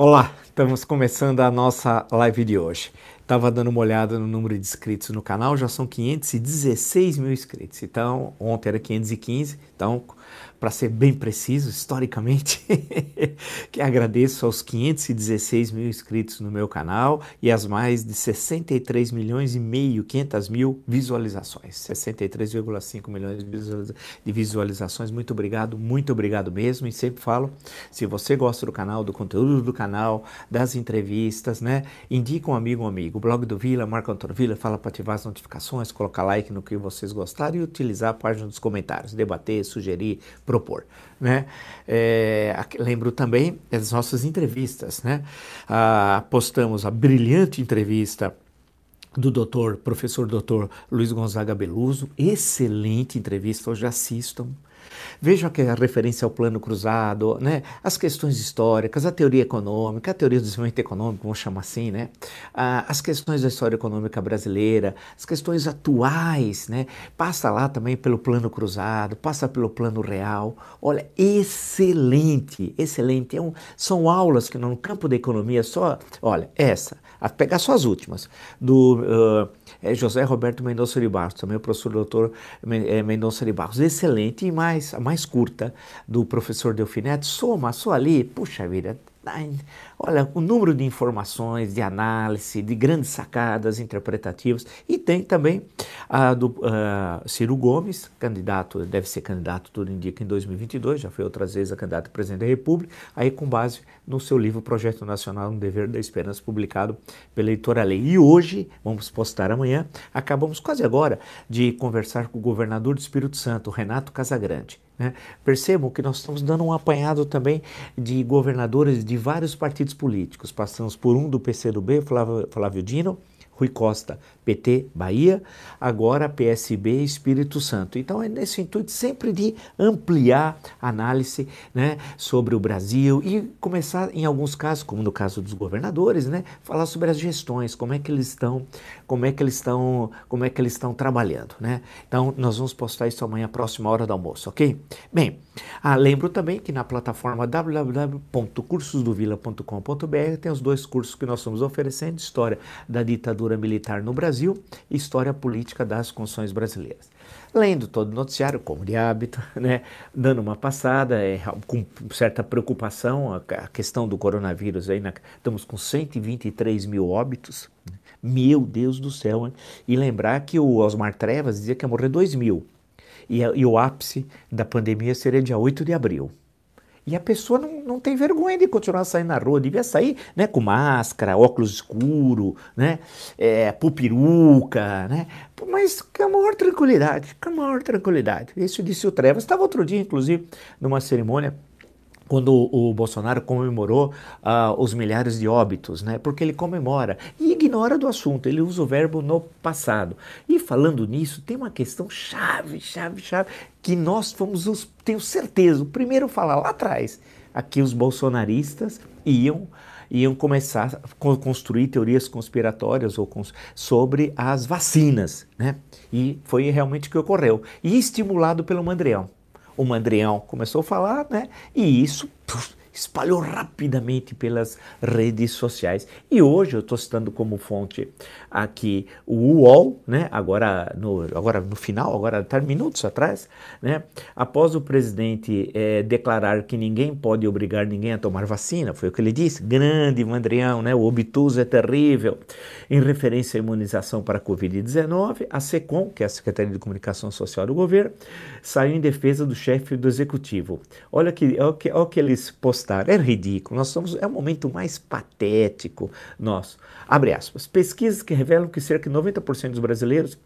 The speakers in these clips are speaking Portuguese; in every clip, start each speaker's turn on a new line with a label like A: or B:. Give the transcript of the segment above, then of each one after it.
A: Olá, estamos começando a nossa live de hoje. Estava dando uma olhada no número de inscritos no canal, já são 516 mil inscritos. Então, ontem era 515, então para ser bem preciso, historicamente, que agradeço aos 516 mil inscritos no meu canal e às mais de 63 milhões e meio, 500 mil visualizações, 63,5 milhões de visualizações. Muito obrigado, muito obrigado mesmo. E sempre falo, se você gosta do canal, do conteúdo do canal, das entrevistas, né, indica um amigo, um amigo. O blog do Vila, Marco Antônio Vila, fala para ativar as notificações, colocar like no que vocês gostaram e utilizar a página dos comentários, debater, sugerir, propor. Né? É, lembro também das nossas entrevistas. Né? Ah, postamos a brilhante entrevista do doutor, professor doutor Luiz Gonzaga Beluso, excelente entrevista, hoje assistam, Vejam que a referência ao plano cruzado, né? as questões históricas, a teoria econômica, a teoria do desenvolvimento econômico, vamos chamar assim, né? Ah, as questões da história econômica brasileira, as questões atuais, né? passa lá também pelo plano cruzado, passa pelo plano real. Olha, excelente, excelente. É um, são aulas que no campo da economia só, olha, essa, a pegar só as últimas, do uh, José Roberto Mendonça de Barros, também o professor doutor Mendonça de Barros, excelente e mais a mais curta do professor Delfineto, soma só ali, puxa vida, olha, o número de informações, de análise, de grandes sacadas interpretativas. E tem também a do uh, Ciro Gomes, candidato, deve ser candidato, tudo indica, em 2022, já foi outras vezes a candidato a presidente da República, aí com base no seu livro Projeto Nacional Um Dever da Esperança, publicado pela Editora Lei. E hoje, vamos postar amanhã, acabamos quase agora de conversar com o governador do Espírito Santo, Renato Casagrande. Né? Percebam que nós estamos dando um apanhado também de governadores de vários partidos políticos. Passamos por um do PCdoB, Flávio, Flávio Dino, Rui Costa, PT Bahia, agora PSB Espírito Santo. Então é nesse intuito sempre de ampliar a análise né, sobre o Brasil e começar, em alguns casos, como no caso dos governadores, né, falar sobre as gestões, como é que eles estão, como é que eles estão, como é que eles estão trabalhando. Né? Então nós vamos postar isso amanhã, próxima hora do almoço, ok? Bem, ah, lembro também que na plataforma www.cursosdovila.com.br tem os dois cursos que nós estamos oferecendo: História da Ditadura Militar no Brasil e História Política das Constituições Brasileiras. Lendo todo o noticiário, como de hábito, né, dando uma passada, é, com certa preocupação, a, a questão do coronavírus, aí na, estamos com 123 mil óbitos, meu Deus do céu, hein? e lembrar que o Osmar Trevas dizia que ia morrer 2 mil e, e o ápice da pandemia seria dia 8 de abril. E a pessoa não, não tem vergonha de continuar saindo na rua, devia sair né, com máscara, óculos escuro, né, é, pupiruca, né, mas com a maior tranquilidade, com a maior tranquilidade. Isso disse o Trevas. Estava outro dia, inclusive, numa cerimônia quando o, Bolsonaro comemorou uh, os milhares de óbitos, né? Porque ele comemora e ignora do assunto, ele usa o verbo no passado. E falando nisso, tem uma questão chave, chave, chave, que nós fomos os, tenho certeza, o primeiro a falar lá atrás, aqui os bolsonaristas iam iam começar a construir teorias conspiratórias ou cons sobre as vacinas, né? E foi realmente o que ocorreu. E estimulado pelo Mandrião o Mandrião começou a falar, né? E isso puf, espalhou rapidamente pelas redes sociais. E hoje eu estou citando como fonte aqui o UOL, né? agora, no, agora no final, agora tá minutos atrás, né? após o presidente é, declarar que ninguém pode obrigar ninguém a tomar vacina, foi o que ele disse, grande Mandrião, né? o obtuso é terrível, em referência à imunização para a Covid-19, a SECOM, que é a Secretaria de Comunicação Social do governo, saiu em defesa do chefe do executivo. Olha que, olha que, olha que eles postaram, é ridículo, nós somos, é o momento mais patético nosso. Abre aspas, pesquisas que revelam que cerca de 90% dos brasileiros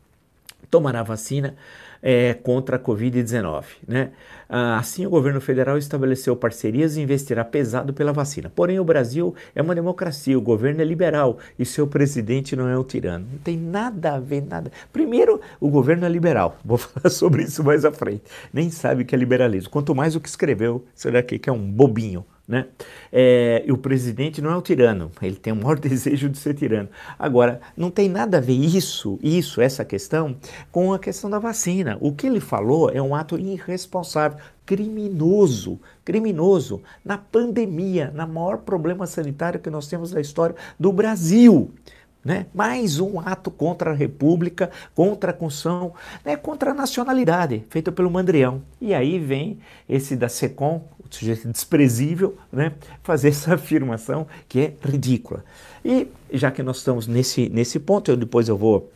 A: tomará vacina é, contra a Covid-19. Né? Ah, assim, o governo federal estabeleceu parcerias e investirá pesado pela vacina. Porém, o Brasil é uma democracia, o governo é liberal e seu presidente não é um tirano. Não tem nada a ver, nada. Primeiro, o governo é liberal. Vou falar sobre isso mais à frente. Nem sabe o que é liberalismo. Quanto mais o que escreveu, será que é um bobinho Né? É, e o presidente não é o tirano, ele tem o maior desejo de ser tirano. Agora, não tem nada a ver isso, isso, essa questão, com a questão da vacina. O que ele falou é um ato irresponsável, criminoso, criminoso, na pandemia, na maior problema sanitário que nós temos na história do Brasil. Né? Mais um ato contra a República, contra a Constituição, né? contra a nacionalidade, feito pelo Mandrião. E aí vem esse da SECOM, o sujeito desprezível, né? fazer essa afirmação que é ridícula. E já que nós estamos nesse, nesse ponto, eu depois eu vou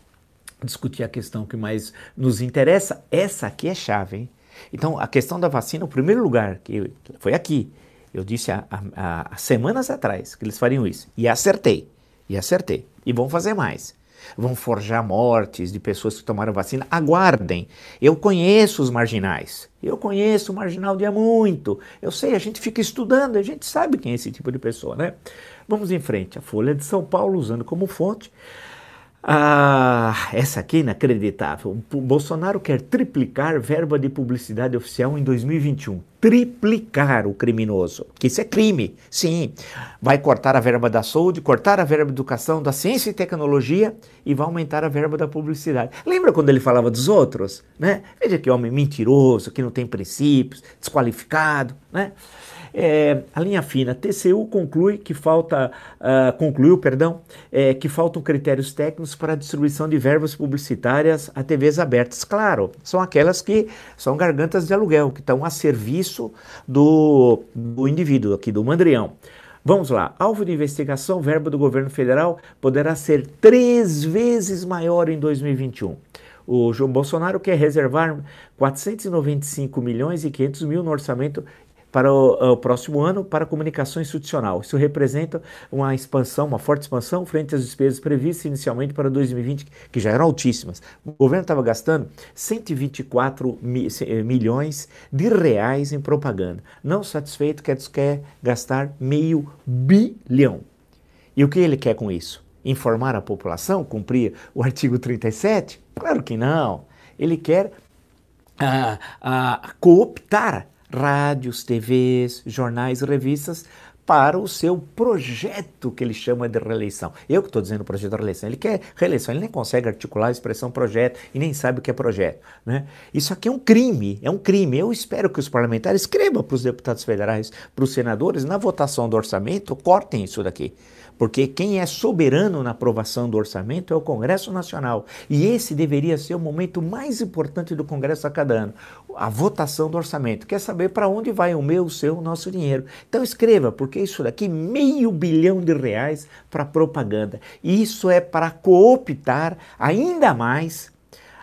A: discutir a questão que mais nos interessa, essa aqui é chave. Hein? Então, a questão da vacina, o primeiro lugar que foi aqui, eu disse há, há, há semanas atrás que eles fariam isso, e acertei. E acertei. E vão fazer mais. Vão forjar mortes de pessoas que tomaram vacina. Aguardem. Eu conheço os marginais. Eu conheço o marginal de há muito. Eu sei, a gente fica estudando, a gente sabe quem é esse tipo de pessoa, né? Vamos em frente. A Folha de São Paulo, usando como fonte, ah, essa aqui é inacreditável. O Bolsonaro quer triplicar verba de publicidade oficial em 2021. Triplicar o criminoso. Que isso é crime. Sim. Vai cortar a verba da saúde, cortar a verba da educação, da ciência e tecnologia e vai aumentar a verba da publicidade. Lembra quando ele falava dos outros? Né? Veja que homem mentiroso, que não tem princípios, desqualificado, né? É, a linha fina, TCU conclui que falta, uh, concluiu, perdão, é, que faltam critérios técnicos para a distribuição de verbas publicitárias a TVs abertas. Claro, são aquelas que são gargantas de aluguel, que estão a serviço do, do indivíduo aqui, do mandrião. Vamos lá. Alvo de investigação, verba do governo federal poderá ser três vezes maior em 2021. O João Bolsonaro quer reservar 495 milhões e 500 mil no orçamento para o, o, próximo ano para a comunicação institucional. Isso representa uma expansão, uma forte expansão frente às despesas previstas inicialmente para 2020, que já eram altíssimas. O governo estava gastando 124 mi, eh, milhões de reais em propaganda. Não satisfeito, quer, quer gastar meio bilhão. E o que ele quer com isso? Informar a população, cumprir o artigo 37? Claro que não. Ele quer ah, ah, cooptar rádios, TVs, jornais, revistas para o seu projeto que ele chama de reeleição. Eu que estou dizendo projeto de reeleição, ele quer reeleição, ele nem consegue articular a expressão projeto e nem sabe o que é projeto. Né? Isso aqui é um crime, é um crime. Eu espero que os parlamentares escrevam para os deputados federais, para os senadores, na votação do orçamento, cortem isso daqui porque quem é soberano na aprovação do orçamento é o Congresso Nacional. E esse deveria ser o momento mais importante do Congresso a cada ano, a votação do orçamento. Quer saber para onde vai o meu, o seu, o nosso dinheiro? Então escreva, porque isso daqui meio bilhão de reais para propaganda. Isso é para cooptar ainda mais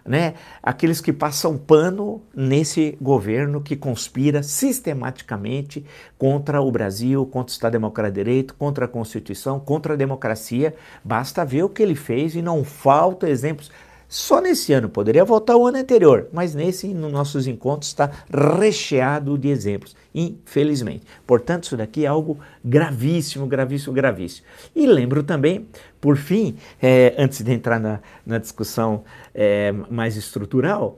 A: né, aqueles que passam pano nesse governo que conspira sistematicamente contra o Brasil, contra o Estado Democrático de Direito, contra a Constituição, contra a democracia. Basta ver o que ele fez e não falta exemplos. Só nesse ano, poderia voltar o ano anterior, mas nesse, nos nossos encontros, está recheado de exemplos, infelizmente. Portanto, isso daqui é algo gravíssimo, gravíssimo, gravíssimo. E lembro também, por fim, é, antes de entrar na, na discussão é, mais estrutural,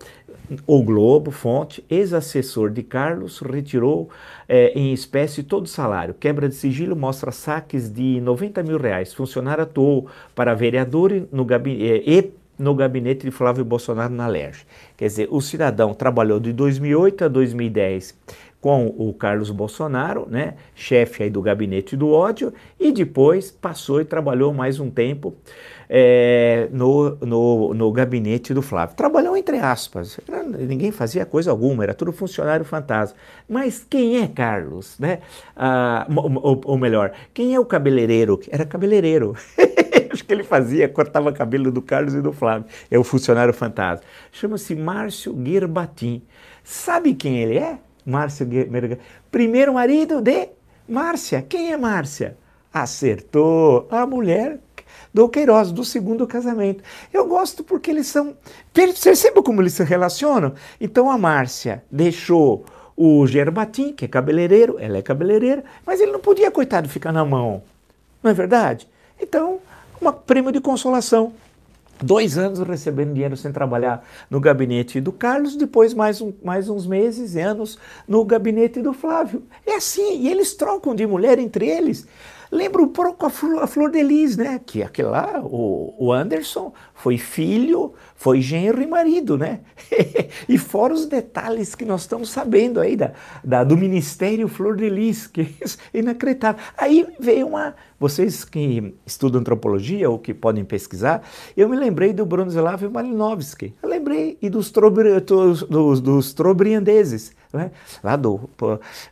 A: o Globo, fonte, ex-assessor de Carlos, retirou é, em espécie todo o salário. Quebra de sigilo mostra saques de 90 mil reais. Funcionário atuou para vereador no gabinete, e no gabinete de Flávio Bolsonaro na LERJ. Quer dizer, o cidadão trabalhou de 2008 a 2010 com o Carlos Bolsonaro, né, chefe aí do gabinete do ódio, e depois passou e trabalhou mais um tempo é, no, no, no, gabinete do Flávio. Trabalhou entre aspas, ninguém fazia coisa alguma, era tudo funcionário fantasma. Mas quem é Carlos? Né? Ah, ou, ou melhor, quem é o cabeleireiro? Era cabeleireiro. Acho que ele fazia, cortava cabelo do Carlos e do Flávio. É o funcionário fantasma. Chama-se Márcio Guerbatim. Sabe quem ele é? Márcio Guerbatim. Primeiro marido de Márcia. Quem é Márcia? Acertou. A mulher do Queiroz, do segundo casamento. Eu gosto porque eles são. Perceba como eles se relacionam? Então a Márcia deixou o Gerbatim, que é cabeleireiro, ela é cabeleireira, mas ele não podia, coitado, ficar na mão. Não é verdade? Então um prêmio de consolação. Dois anos recebendo dinheiro sem trabalhar no gabinete do Carlos, depois mais, um, mais uns meses e anos no gabinete do Flávio. É assim, e eles trocam de mulher entre eles. Lembra um pouco a Flor, a Flor de Lis, né? Que aquele lá, o, o Anderson, foi filho, foi genro e marido, né? e fora os detalhes que nós estamos sabendo aí da, da do Ministério Flor de Lis, que é inacreditável. Aí veio uma. Vocês que estudam antropologia ou que podem pesquisar, eu me lembrei do Bronislav Malinowski. Eu lembrei e dos, trobri, dos, dos, dos trobriandeses, né? lá do,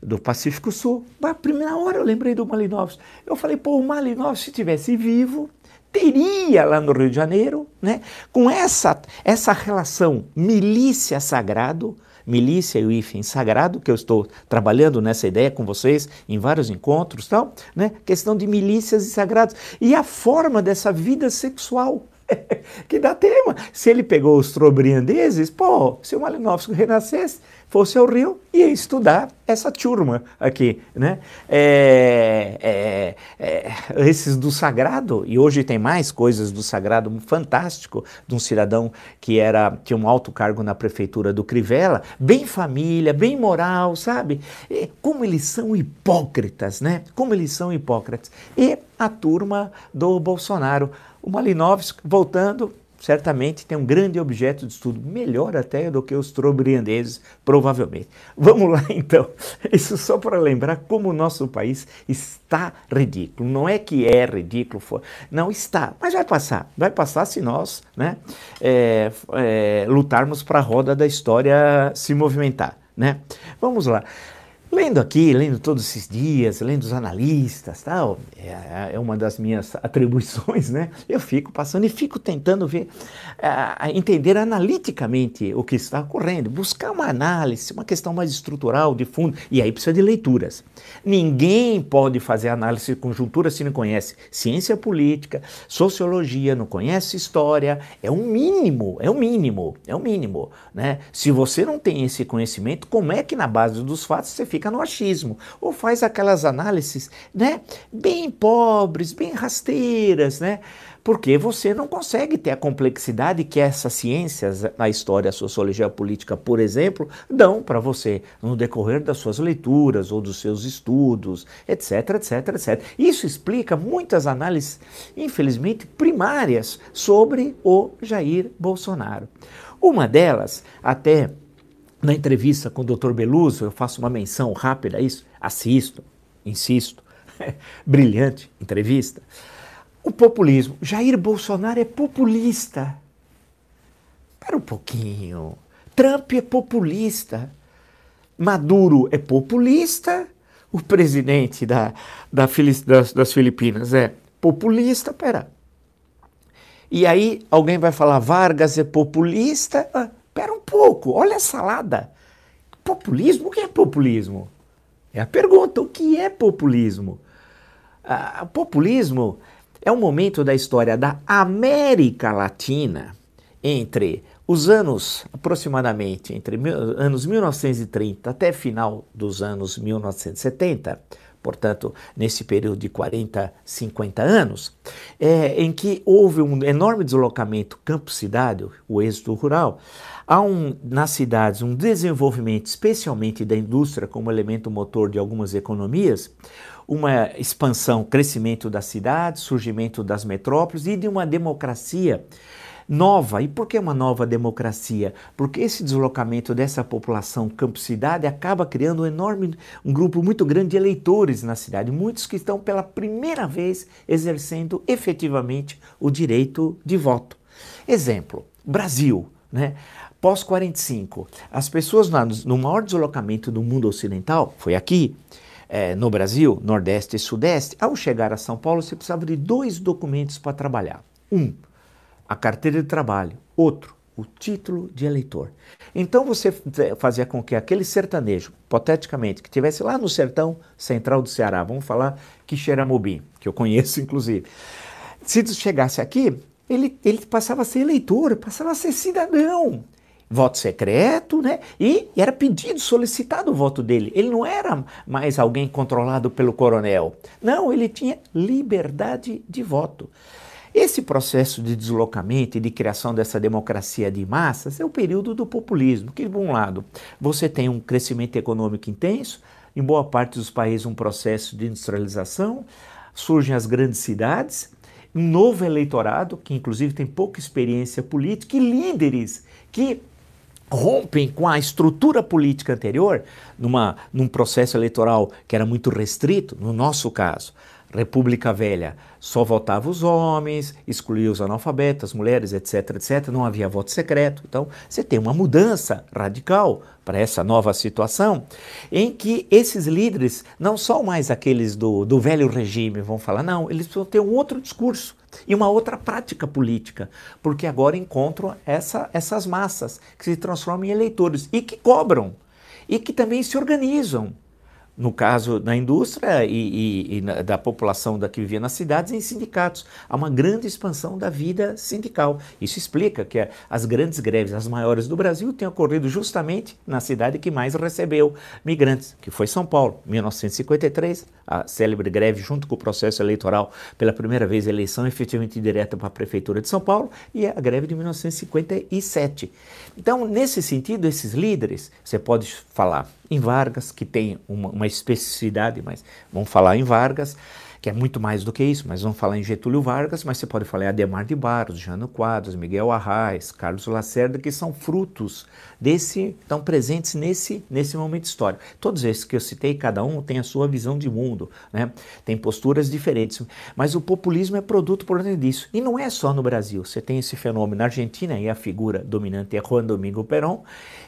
A: do Pacífico Sul. Na primeira hora eu lembrei do Malinowski. Eu falei, pô, o Malinowski se tivesse vivo, teria lá no Rio de Janeiro, né, com essa, essa relação milícia sagrado, milícia e o hífen sagrado, que eu estou trabalhando nessa ideia com vocês em vários encontros, tal, né, questão de milícias e sagrados, e a forma dessa vida sexual, que dá tema. Se ele pegou os trobriandeses, pô, se o Malinowski renascesse, fosse ao Rio, ia estudar essa turma aqui, né? É, é, é, esses do sagrado, e hoje tem mais coisas do sagrado fantástico, de um cidadão que era tinha um alto cargo na prefeitura do Crivella, bem família, bem moral, sabe? E como eles são hipócritas, né? Como eles são hipócritas. E a turma do Bolsonaro, o Malinowski, voltando, certamente tem um grande objeto de estudo, melhor até do que os trobriandeses, provavelmente. Vamos lá então, isso só para lembrar como o nosso país está ridículo. Não é que é ridículo, não está, mas vai passar. Vai passar se nós né, é, é, lutarmos para a roda da história se movimentar. Né? Vamos lá. Lendo aqui, lendo todos esses dias, lendo os analistas, tal, é, é uma das minhas atribuições, né? Eu fico passando e fico tentando ver, uh, entender analiticamente o que está ocorrendo, buscar uma análise, uma questão mais estrutural, de fundo, e aí precisa de leituras. Ninguém pode fazer análise de conjuntura se não conhece ciência política, sociologia, não conhece história, é um mínimo, é o um mínimo, é o um mínimo, né? Se você não tem esse conhecimento, como é que na base dos fatos você fica fica no achismo, ou faz aquelas análises, né, bem pobres, bem rasteiras, né? Porque você não consegue ter a complexidade que essas ciências, a história, a sociologia a política, por exemplo, dão para você no decorrer das suas leituras ou dos seus estudos, etc, etc, etc. Isso explica muitas análises, infelizmente, primárias sobre o Jair Bolsonaro. Uma delas, até na entrevista com o Dr. Beluso, eu faço uma menção rápida a isso, assisto, insisto, brilhante entrevista. O populismo, Jair Bolsonaro é populista. Espera um pouquinho. Trump é populista. Maduro é populista. O presidente da, da, das, das Filipinas é populista. Pera. E aí alguém vai falar Vargas é populista. Ah, Espera um pouco, olha a salada. Populismo? O que é populismo? É a pergunta: o que é populismo? Ah, populismo é um momento da história da América Latina entre os anos, aproximadamente, entre anos 1930 até final dos anos 1970, portanto, nesse período de 40, 50 anos, é, em que houve um enorme deslocamento campo-cidade, o êxodo rural, há um, nas cidades um desenvolvimento, especialmente da indústria como elemento motor de algumas economias, uma expansão, crescimento das cidades, surgimento das metrópoles e de uma democracia nova. E por que uma nova democracia? Porque esse deslocamento dessa população campo-cidade acaba criando um enorme, um grupo muito grande de eleitores na cidade, muitos que estão pela primeira vez exercendo efetivamente o direito de voto. Exemplo, Brasil, né? Pós-45, as pessoas no maior deslocamento do mundo ocidental, foi aqui, é, no Brasil, Nordeste e Sudeste, ao chegar a São Paulo, você precisava de dois documentos para trabalhar. Um, a carteira de trabalho. Outro, o título de eleitor. Então você fazia com que aquele sertanejo, hipoteticamente, que estivesse lá no sertão central do Ceará, vamos falar que Xeramobim, que eu conheço inclusive, se chegasse aqui, ele, ele passava a ser eleitor, passava a ser cidadão. Voto secreto, né? E, era pedido, solicitado o voto dele. Ele não era mais alguém controlado pelo coronel. Não, ele tinha liberdade de voto. Esse processo de deslocamento e de criação dessa democracia de massas é o período do populismo, que, de um lado, você tem um crescimento econômico intenso, em boa parte dos países um processo de industrialização, surgem as grandes cidades, um novo eleitorado, que inclusive tem pouca experiência política, e líderes que rompem com a estrutura política anterior, numa, num processo eleitoral que era muito restrito, no nosso caso, República Velha, só votavam os homens, excluía os analfabetos, as mulheres, etc, etc, não havia voto secreto. Então, você tem uma mudança radical para essa nova situação, em que esses líderes não são mais aqueles do, do velho regime, vão falar, não, eles precisam ter um outro discurso e uma outra prática política, porque agora encontram essa, essas massas que se transformam em eleitores e que cobram e que também se organizam no caso da indústria e, e, e, da população da que vivia nas cidades, em sindicatos. Há uma grande expansão da vida sindical. Isso explica que as grandes greves, as maiores do Brasil, tenham ocorrido justamente na cidade que mais recebeu migrantes, que foi São Paulo, 1953, a célebre greve junto com o processo eleitoral, pela primeira vez eleição efetivamente direta para a prefeitura de São Paulo, e a greve de 1957. Então, nesse sentido, esses líderes, você pode falar em Vargas, que tem uma, uma especificidade, mas vamos falar em Vargas, que é muito mais do que isso, mas vamos falar em Getúlio Vargas, mas você pode falar em Ademar de Barros, Jano Quadros, Miguel Arraes, Carlos Lacerda, que são frutos desse, estão presentes nesse, nesse momento histórico. Todos esses que eu citei, cada um tem a sua visão de mundo, né? tem posturas diferentes, mas o populismo é produto por dentro disso. E não é só no Brasil, você tem esse fenômeno na Argentina, e a figura dominante é Juan Domingo Perón,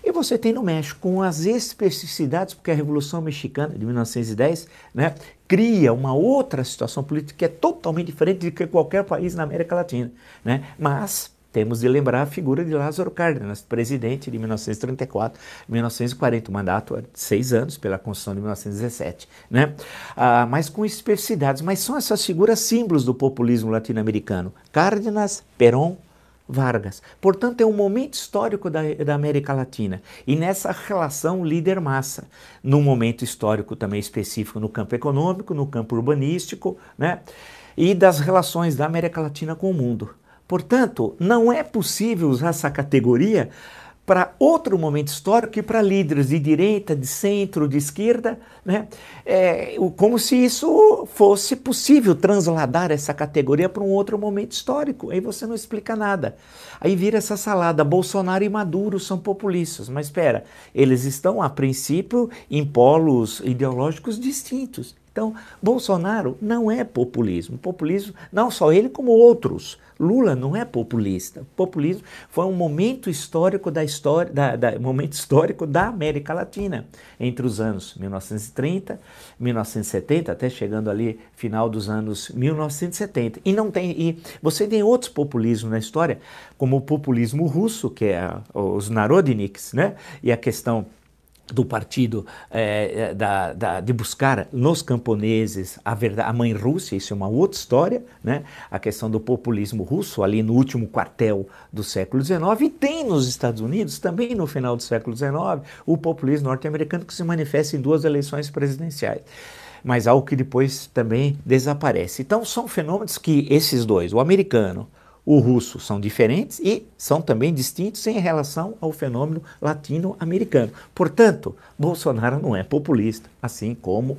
A: e você tem no México, com as especificidades, porque a Revolução Mexicana de 1910 né, cria uma outra situação política que é totalmente diferente de que qualquer país na América Latina. Né? Mas temos de lembrar a figura de Lázaro Cárdenas, presidente de 1934 1940, o mandato de seis anos pela Constituição de 1917. Né? Ah, mas com especificidades, mas são essas figuras símbolos do populismo latino-americano. Cárdenas, Perón, Vargas. Portanto, é um momento histórico da, da, América Latina. E nessa relação líder-massa, num momento histórico também específico no campo econômico, no campo urbanístico, né? e das relações da América Latina com o mundo. Portanto, não é possível usar essa categoria para outro momento histórico que para líderes de direita, de centro, de esquerda, né? É, como se isso fosse possível transladar essa categoria para um outro momento histórico. Aí você não explica nada. Aí vira essa salada. Bolsonaro e Maduro são populistas, mas espera, eles estão a princípio em polos ideológicos distintos. Então, Bolsonaro não é populismo. Populismo, não só ele, como outros. Lula não é populista. Populismo foi um momento histórico da história, da, da, momento histórico da América Latina entre os anos 1930, 1970, até chegando ali final dos anos 1970. E não tem e você tem outros populismos na história, como o populismo russo, que é os narodniks, né? E a questão do partido é, da, da, de buscar nos camponeses a, verdade, a mãe Rússia, isso é uma outra história, né? a questão do populismo russo ali no último quartel do século XIX, e tem nos Estados Unidos, também no final do século XIX, o populismo norte-americano que se manifesta em duas eleições presidenciais mas algo que depois também desaparece. Então são fenômenos que esses dois, o americano o russo são diferentes e são também distintos em relação ao fenômeno latino-americano. Portanto, Bolsonaro não é populista, assim como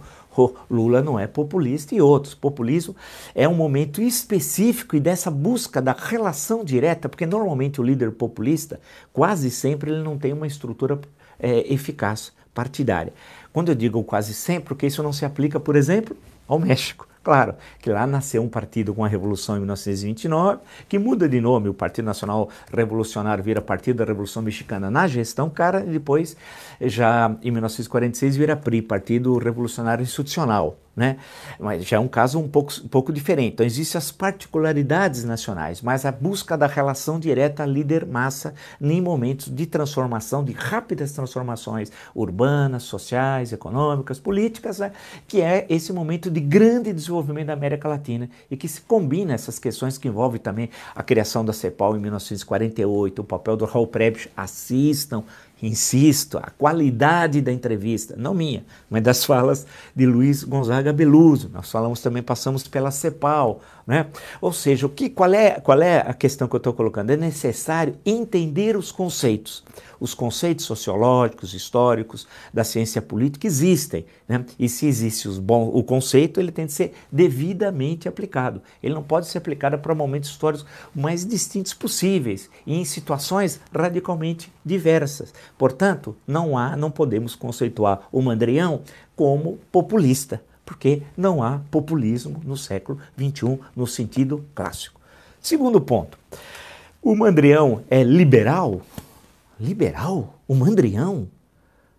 A: Lula não é populista e outros. Populismo é um momento específico e dessa busca da relação direta, porque normalmente o líder populista, quase sempre, ele não tem uma estrutura é, eficaz partidária. Quando eu digo quase sempre, porque isso não se aplica, por exemplo, ao México. Claro que lá nasceu um partido com a Revolução em 1929, que muda de nome, o Partido Nacional Revolucionário vira Partido da Revolução Mexicana na gestão, cara, e depois, já em 1946, vira PRI, Partido Revolucionário Institucional né? Mas já é um caso um pouco, um pouco diferente. Então, existem as particularidades nacionais, mas a busca da relação direta líder-massa em momentos de transformação, de rápidas transformações urbanas, sociais, econômicas, políticas, né? que é esse momento de grande desenvolvimento da América Latina e que se combina essas questões que envolvem também a criação da CEPAL em 1948, o papel do Raul Prebisch, assistam, insisto, a qualidade da entrevista, não minha, mas das falas de Luiz Gonzaga Beluso. Nós falamos também, passamos pela CEPAL, né? Ou seja, o que, qual, é, qual é a questão que eu estou colocando? É necessário entender os conceitos. Os conceitos sociológicos, históricos, da ciência política existem. Né? E se existe os bom, o conceito, ele tem que ser devidamente aplicado. Ele não pode ser aplicado para momentos históricos mais distintos possíveis e em situações radicalmente diversas. Portanto, não há, não podemos conceituar o Mandrião como populista porque não há populismo no século XXI no sentido clássico. Segundo ponto, o Mandrião é liberal? Liberal? O Mandrião?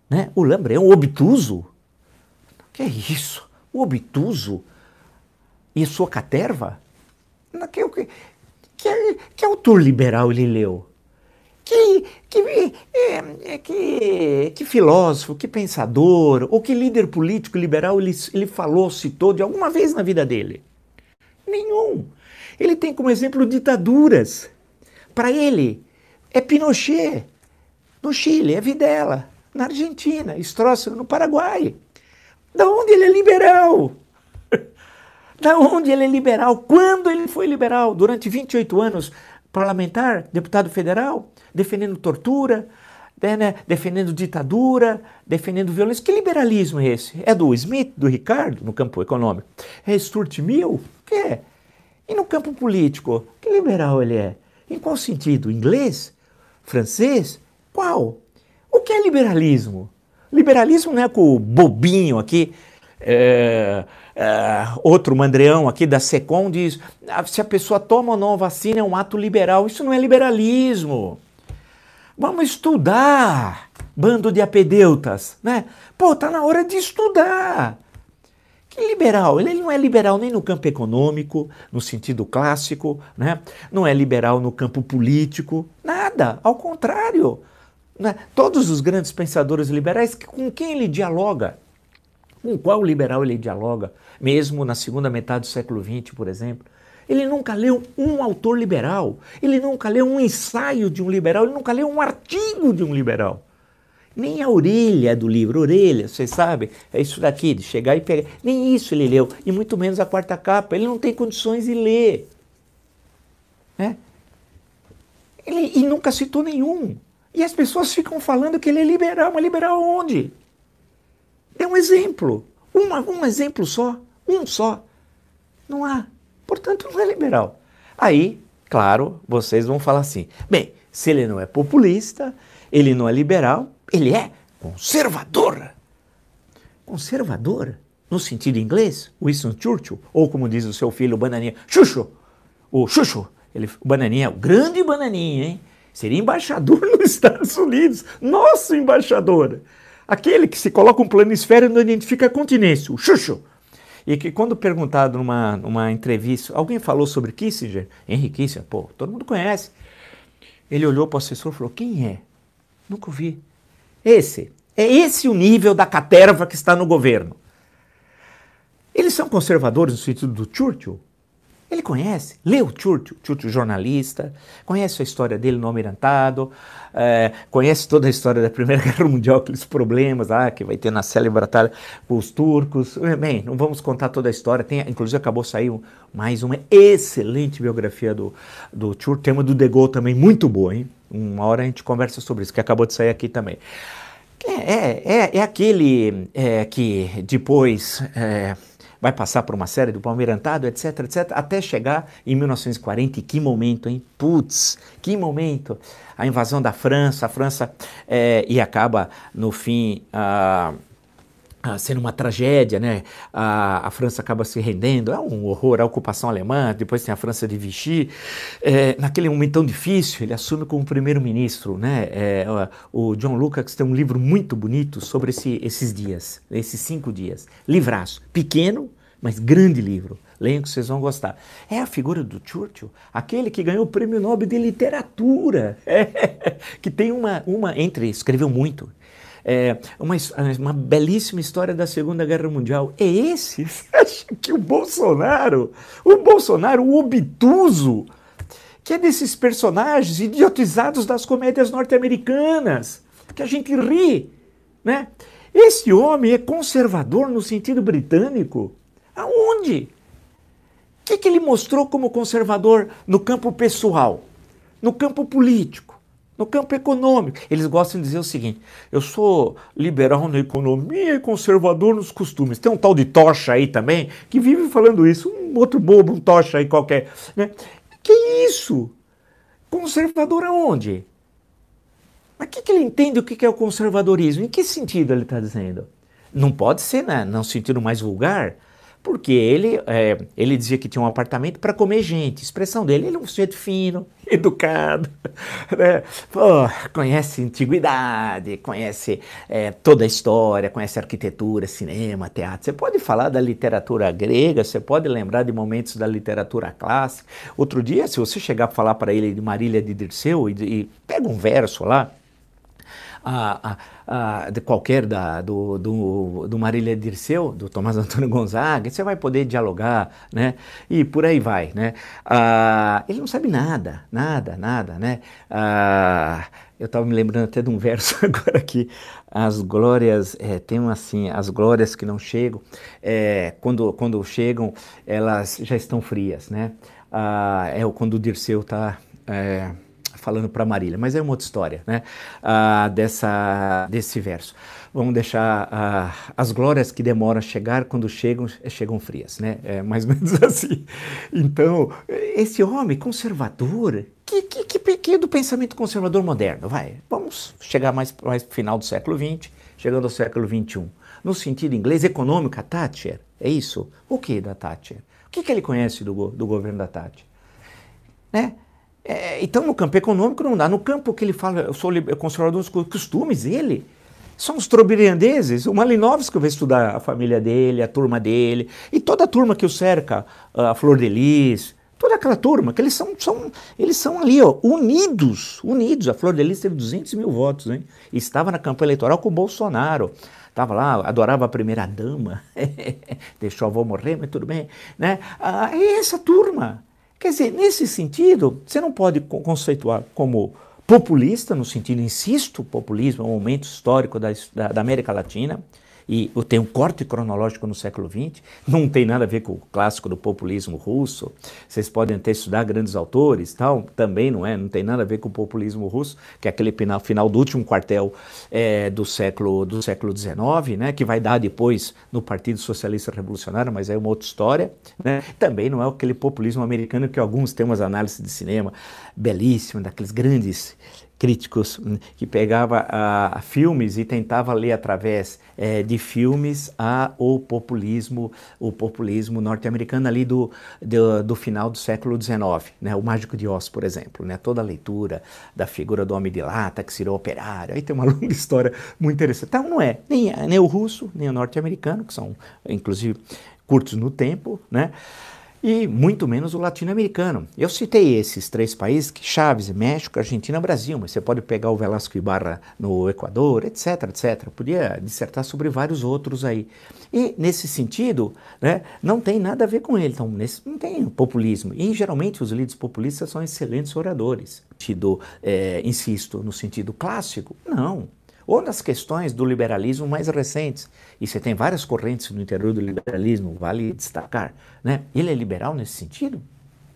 A: Né? O Lambrião obtuso? Que é isso? O obtuso? E sua caterva? Que, que, que, que autor liberal ele leu? Que, que, é, é, que, que filósofo, que pensador, ou que líder político liberal ele, ele falou, citou de alguma vez na vida dele? Nenhum. Ele tem como exemplo ditaduras. Para ele, é Pinochet no Chile, é Videla na Argentina, Stroessner no Paraguai. Da onde ele é liberal? da onde ele é liberal? Quando ele foi liberal? Durante 28 anos, parlamentar, deputado federal? defendendo tortura, né, né, defendendo ditadura, defendendo violência. Que liberalismo é esse? É do Smith, do Ricardo, no campo econômico? É Stuart Mill? Que é? E no campo político? Que liberal ele é? Em qual sentido? Inglês? Francês? Qual? O que é liberalismo? Liberalismo não é com o bobinho aqui, é, é, outro mandreão aqui da SECOM diz: ah, se a pessoa toma ou não a vacina é um ato liberal. Isso não é liberalismo. Vamos estudar, bando de apedeutas, né? Pô, tá na hora de estudar. Que liberal? Ele não é liberal nem no campo econômico, no sentido clássico, né? Não é liberal no campo político, nada, ao contrário. Né? Todos os grandes pensadores liberais, com quem ele dialoga? Com qual liberal ele dialoga? Mesmo na segunda metade do século XX, por exemplo. Ele nunca leu um autor liberal, ele nunca leu um ensaio de um liberal, ele nunca leu um artigo de um liberal. Nem a orelha do livro, orelha, vocês sabem, é isso daqui, de chegar e pegar. Nem isso ele leu, e muito menos a quarta capa. Ele não tem condições de ler. Né? Ele, e nunca citou nenhum. E as pessoas ficam falando que ele é liberal, mas liberal onde? É um exemplo. Uma, um exemplo só. Um só. Não há. Portanto, não é liberal. Aí, claro, vocês vão falar assim: bem, se ele não é populista, ele não é liberal, ele é conservador. Conservador, no sentido inglês, Winston Churchill, ou como diz o seu filho, o Bananinha, Xuxo, o Xuxo, ele, o Bananinha, o grande Bananinha, hein? Seria embaixador nos Estados Unidos, nosso embaixador. Aquele que se coloca um planisfério não identifica continência, o Xuxo. E que quando perguntado numa, numa entrevista, alguém falou sobre Kissinger, Henry Kissinger, pô, todo mundo conhece. Ele olhou para o assessor e falou: Quem é? Nunca ouvi. Esse. É esse o nível da caterva que está no governo. Eles são conservadores no sentido do Churchill? Ele conhece, leu Churchill, Churchill jornalista, conhece a história dele no Almirantado, é, conhece toda a história da Primeira Guerra Mundial, aqueles problemas ah, que vai ter na célebre batalha com os turcos. É, bem, não vamos contar toda a história, tem, inclusive acabou sair mais uma excelente biografia do, do Churchill, tema do De Gaulle também muito boa, hein? Uma hora a gente conversa sobre isso, que acabou de sair aqui também. É, é, é, é aquele é, que depois é, vai passar por uma série do Palmeirantado, etc, etc, até chegar em 1940. E que momento, hein? Putz, que momento! A invasão da França, a França, é, e acaba, no fim, a sendo uma tragédia, né? A, a, França acaba se rendendo, é um horror a ocupação alemã, depois tem a França de Vichy. É, naquele momento tão difícil, ele assume como primeiro-ministro, né? É, o John Lucas tem um livro muito bonito sobre esse, esses dias, esses cinco dias. Livraço, pequeno, mas grande livro. Leiam que vocês vão gostar. É a figura do Churchill, aquele que ganhou o prêmio Nobel de Literatura, é, que tem uma, uma entre, escreveu muito, é, uma, uma belíssima história da Segunda Guerra Mundial. É esse? Você acha que o Bolsonaro, o Bolsonaro, o obtuso, que é desses personagens idiotizados das comédias norte-americanas, que a gente ri, né? Esse homem é conservador no sentido britânico. Aonde? O que, que ele mostrou como conservador no campo pessoal, no campo político, no campo econômico? Eles gostam de dizer o seguinte: eu sou liberal na economia e conservador nos costumes. Tem um tal de tocha aí também que vive falando isso, um outro bobo, um tocha aí qualquer. Né? Que isso? Conservador aonde? Mas o que, que ele entende o que, que é o conservadorismo? Em que sentido ele está dizendo? Não pode ser, né, no sentido mais vulgar, porque ele, é, ele dizia que tinha um apartamento para comer gente. Expressão dele, ele é um sujeito fino, educado, né? Pô, conhece antiguidade, conhece é, toda a história, conhece arquitetura, cinema, teatro. Você pode falar da literatura grega, você pode lembrar de momentos da literatura clássica. Outro dia, se você chegar a falar para ele de Marília de Dirceu e, e pega um verso lá, a, a, de qualquer da, do, do, do Marília Dirceu, do Tomás Antônio Gonzaga, você vai poder dialogar, né? E por aí vai, né? Ah, ele não sabe nada, nada, nada, né? Ah, eu estava me lembrando até de um verso agora aqui, as glórias, é, tem assim, as glórias que não chegam, é, quando, quando chegam, elas já estão frias, né? Ah, é quando o Dirceu está... É, falando para Marília, mas é uma outra história, né? Ah, dessa, desse verso. Vamos deixar ah, as glórias que demoram a chegar, quando chegam, chegam frias, né? É mais ou menos assim. Então, esse homem conservador, que, que, que, que do pensamento conservador moderno, vai, vamos chegar mais, para o final do século XX, chegando ao século XXI. No sentido inglês, econômico, a Thatcher, é isso? O que da Thatcher? O que, que ele conhece do, do governo da Thatcher? Né? É, então, no campo econômico não dá. No campo que ele fala, eu sou conservador dos costumes, ele. São os trobriandeses. O Malinowski vai estudar a família dele, a turma dele, e toda a turma que o cerca, a Flor de Lis, toda aquela turma, que eles são, são, eles são ali, ó, unidos, unidos. A Flor de Lis teve 200 mil votos, hein? E estava na campanha eleitoral com o Bolsonaro. Estava lá, adorava a primeira dama, deixou a avó morrer, mas tudo bem. Né? Ah, é essa turma. Quer dizer, nesse sentido, você não pode conceituar como populista, no sentido, insisto, populismo é um momento histórico da, da, América Latina, e tem um corte cronológico no século XX, não tem nada a ver com o clássico do populismo russo. Vocês podem até estudar grandes autores, tal, também não é, não tem nada a ver com o populismo russo, que é aquele final, final do último quartel é, do século do século XIX, né, que vai dar depois no Partido Socialista Revolucionário, mas é uma outra história. Né? Também não é aquele populismo americano que alguns têm umas análises de cinema belíssimas, daqueles grandes críticos hum, que pegava a, a filmes e tentava ler através é, de filmes a o populismo o populismo norte-americano ali do, do, do, final do século XIX, né? o Mágico de Oz, por exemplo, né? toda a leitura da figura do homem de lata que virou operário, aí tem uma longa história muito interessante. Então não é nem, nem o russo, nem o norte-americano, que são inclusive curtos no tempo, né? E muito menos o latino-americano. Eu citei esses três países, que Chaves, México, Argentina, Brasil, mas você pode pegar o Velasco Ibarra no Equador, etc, etc. Podia dissertar sobre vários outros aí. E nesse sentido, né, não tem nada a ver com ele. Então, nesse, não tem populismo. E geralmente os líderes populistas são excelentes oradores. Sentido, é, insisto, no sentido clássico, não ou nas questões do liberalismo mais recentes. E você tem várias correntes no interior do liberalismo, vale destacar. Né? Ele é liberal nesse sentido?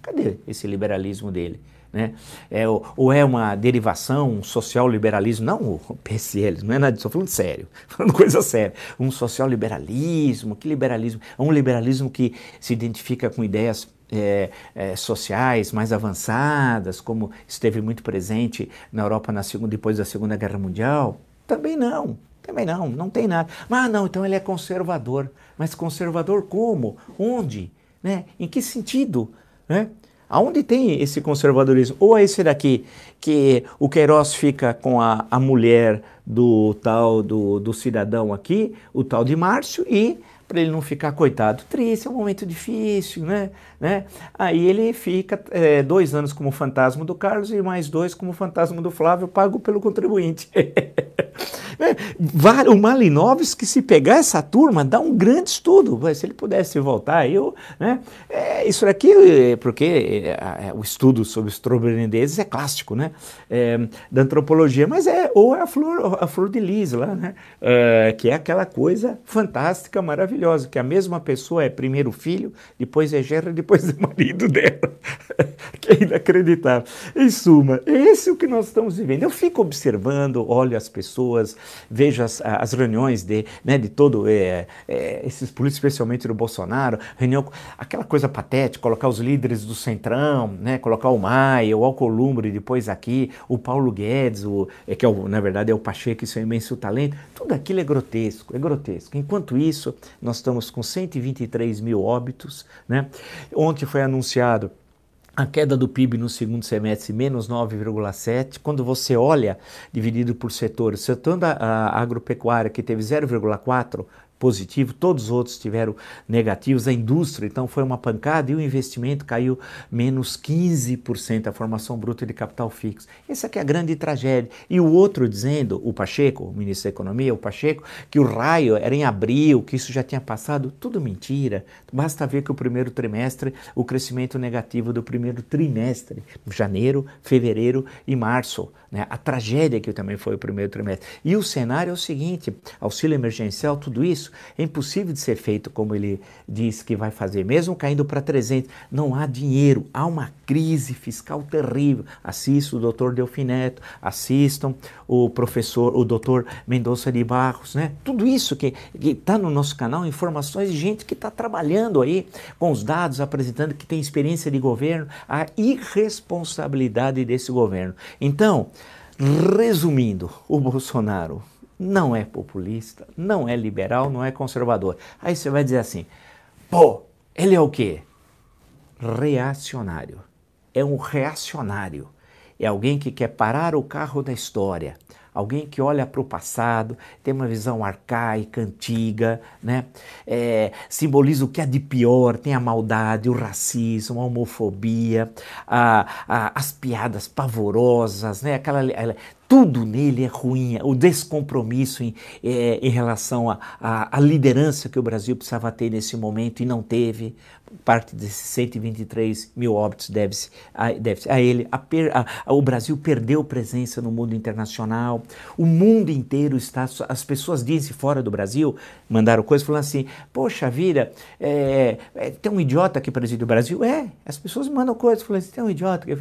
A: Cadê esse liberalismo dele? Né? É, ou é uma derivação, um social-liberalismo? Não, o PSL, não é nada disso, estou falando sério, falando coisa séria. Um social-liberalismo, que liberalismo? É um liberalismo que se identifica com ideias é, é, sociais mais avançadas, como esteve muito presente na Europa na segunda, depois da Segunda Guerra Mundial? Também não. Também não, não tem nada. Mas ah, não, então ele é conservador. Mas conservador como? Onde? Né? Em que sentido? Né? Aonde tem esse conservadorismo? Ou é esse daqui, que o Queiroz fica com a, a mulher do tal do, do cidadão aqui, o tal de Márcio, e para ele não ficar coitado, triste, é um momento difícil, né? né? Aí ele fica é, dois anos como fantasma do Carlos e mais dois como fantasma do Flávio, pago pelo contribuinte. É, o Malinovski, se pegar essa turma, dá um grande estudo. Se ele pudesse voltar, eu. Né? É, isso aqui, é, porque é, é, o estudo sobre os trobrineses é clássico, né? É, da antropologia, mas é, ou é a flor, a flor de lis lá, né? que é aquela coisa fantástica, maravilhosa, que a mesma pessoa é primeiro filho, depois é gerra, depois é marido dela. que é inacreditável. Em suma, esse é o que nós estamos vivendo. Eu fico observando, olho as pessoas, vejo as, as reuniões de, né, de todo é, é, esses políticos, especialmente do Bolsonaro, reunião, aquela coisa patética, colocar os líderes do Centrão, né, colocar o Maia, o Alcolumbre, depois aqui, o Paulo Guedes, o, é, que é o, na verdade é o Pacheco e seu imenso talento, tudo aquilo é grotesco, é grotesco. Enquanto isso, nós estamos com 123 mil óbitos, né? Ontem foi anunciado a queda do PIB no segundo semestre, menos 9,7%. Quando você olha, dividido por setores, setor da agropecuária, que teve 0,4%, positivo, todos os outros tiveram negativos, a indústria então foi uma pancada e o investimento caiu menos 15%, a formação bruta de capital fixo. Essa que é a grande tragédia. E o outro dizendo, o Pacheco, o ministro da Economia, o Pacheco, que o raio era em abril, que isso já tinha passado, tudo mentira. Basta ver que o primeiro trimestre, o crescimento negativo do primeiro trimestre, janeiro, fevereiro e março, né? a tragédia que também foi o primeiro trimestre. E o cenário é o seguinte, auxílio emergencial, tudo isso, é impossível de ser feito como ele diz que vai fazer, mesmo caindo para 300. Não há dinheiro, há uma crise fiscal terrível. Assista o doutor Delfineto, assistam o professor, o doutor Mendonça de Barros, né? Tudo isso que está no nosso canal, informações de gente que está trabalhando aí com os dados, apresentando que tem experiência de governo, a irresponsabilidade desse governo. Então, resumindo, o Bolsonaro não é populista, não é liberal, não é conservador. Aí você vai dizer assim: pô, ele é o quê? Reacionário. É um reacionário. É alguém que quer parar o carro da história, alguém que olha para o passado, tem uma visão arcaica, antiga, né? É, simboliza o que é de pior, tem a maldade, o racismo, a homofobia, a, a, as piadas pavorosas, né? Aquela, tudo nele é ruim, o descompromisso em, é, em relação à liderança que o Brasil precisava ter nesse momento e não teve. Parte desses 123 mil óbitos deve-se a, deve a ele. A per, o Brasil perdeu presença no mundo internacional. O mundo inteiro está. As pessoas dizem fora do Brasil, mandaram coisas falando assim: Poxa vida, é, é, tem um idiota que preside o Brasil? É, as pessoas mandam coisas falando assim: tem um idiota que.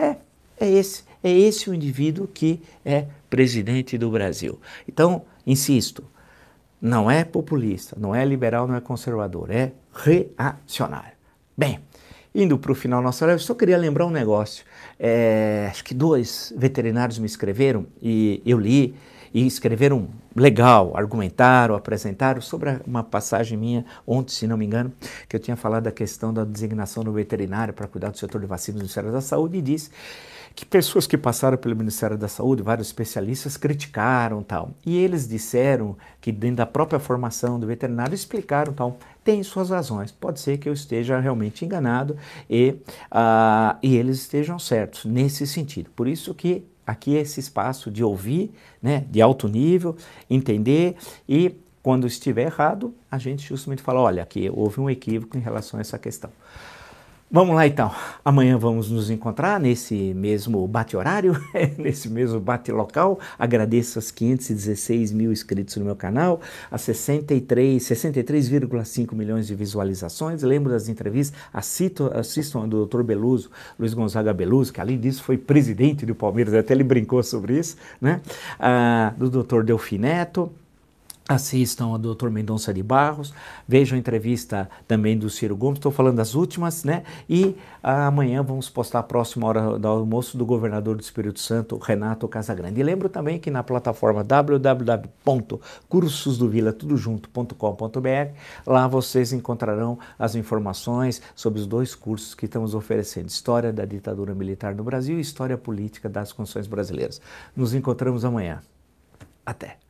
A: É, é esse, é esse o indivíduo que é presidente do Brasil. Então, insisto, não é populista, não é liberal, não é conservador, é reacionário. Bem, indo para o final da nossa live, só queria lembrar um negócio. É, acho que dois veterinários me escreveram e eu li e escreveram legal, argumentaram, apresentaram sobre uma passagem minha ontem, se não me engano, que eu tinha falado da questão da designação do veterinário para cuidar do setor de vacinas do Ministério da Saúde e disse que pessoas que passaram pelo Ministério da Saúde, vários especialistas criticaram tal. E eles disseram que dentro da própria formação do veterinário explicaram tal. Tem suas razões. Pode ser que eu esteja realmente enganado e, uh, e eles estejam certos nesse sentido. Por isso que aqui é esse espaço de ouvir, né, de alto nível, entender e quando estiver errado, a gente justamente fala, olha, aqui houve um equívoco em relação a essa questão. Vamos lá então. Amanhã vamos nos encontrar nesse mesmo bate-horário, nesse mesmo bate-local. Agradeço as 516 mil inscritos no meu canal, as 63, 63,5 milhões de visualizações. Lembro das entrevistas, assistam, assistam do Dr. Beluso, Luiz Gonzaga Beluso, que além disso foi presidente do Palmeiras, até ele brincou sobre isso, né? Ah, do Dr. Delfineto Assistam ao Dr. Mendonça de Barros, vejam a entrevista também do Ciro Gomes, estou falando das últimas, né? E ah, amanhã vamos postar a próxima hora do almoço do governador do Espírito Santo, Renato Casagrande. E lembro também que na plataforma www.cursosdovila.com.br, lá vocês encontrarão as informações sobre os dois cursos que estamos oferecendo: História da ditadura militar no Brasil e História política das constituições brasileiras. Nos encontramos amanhã. Até!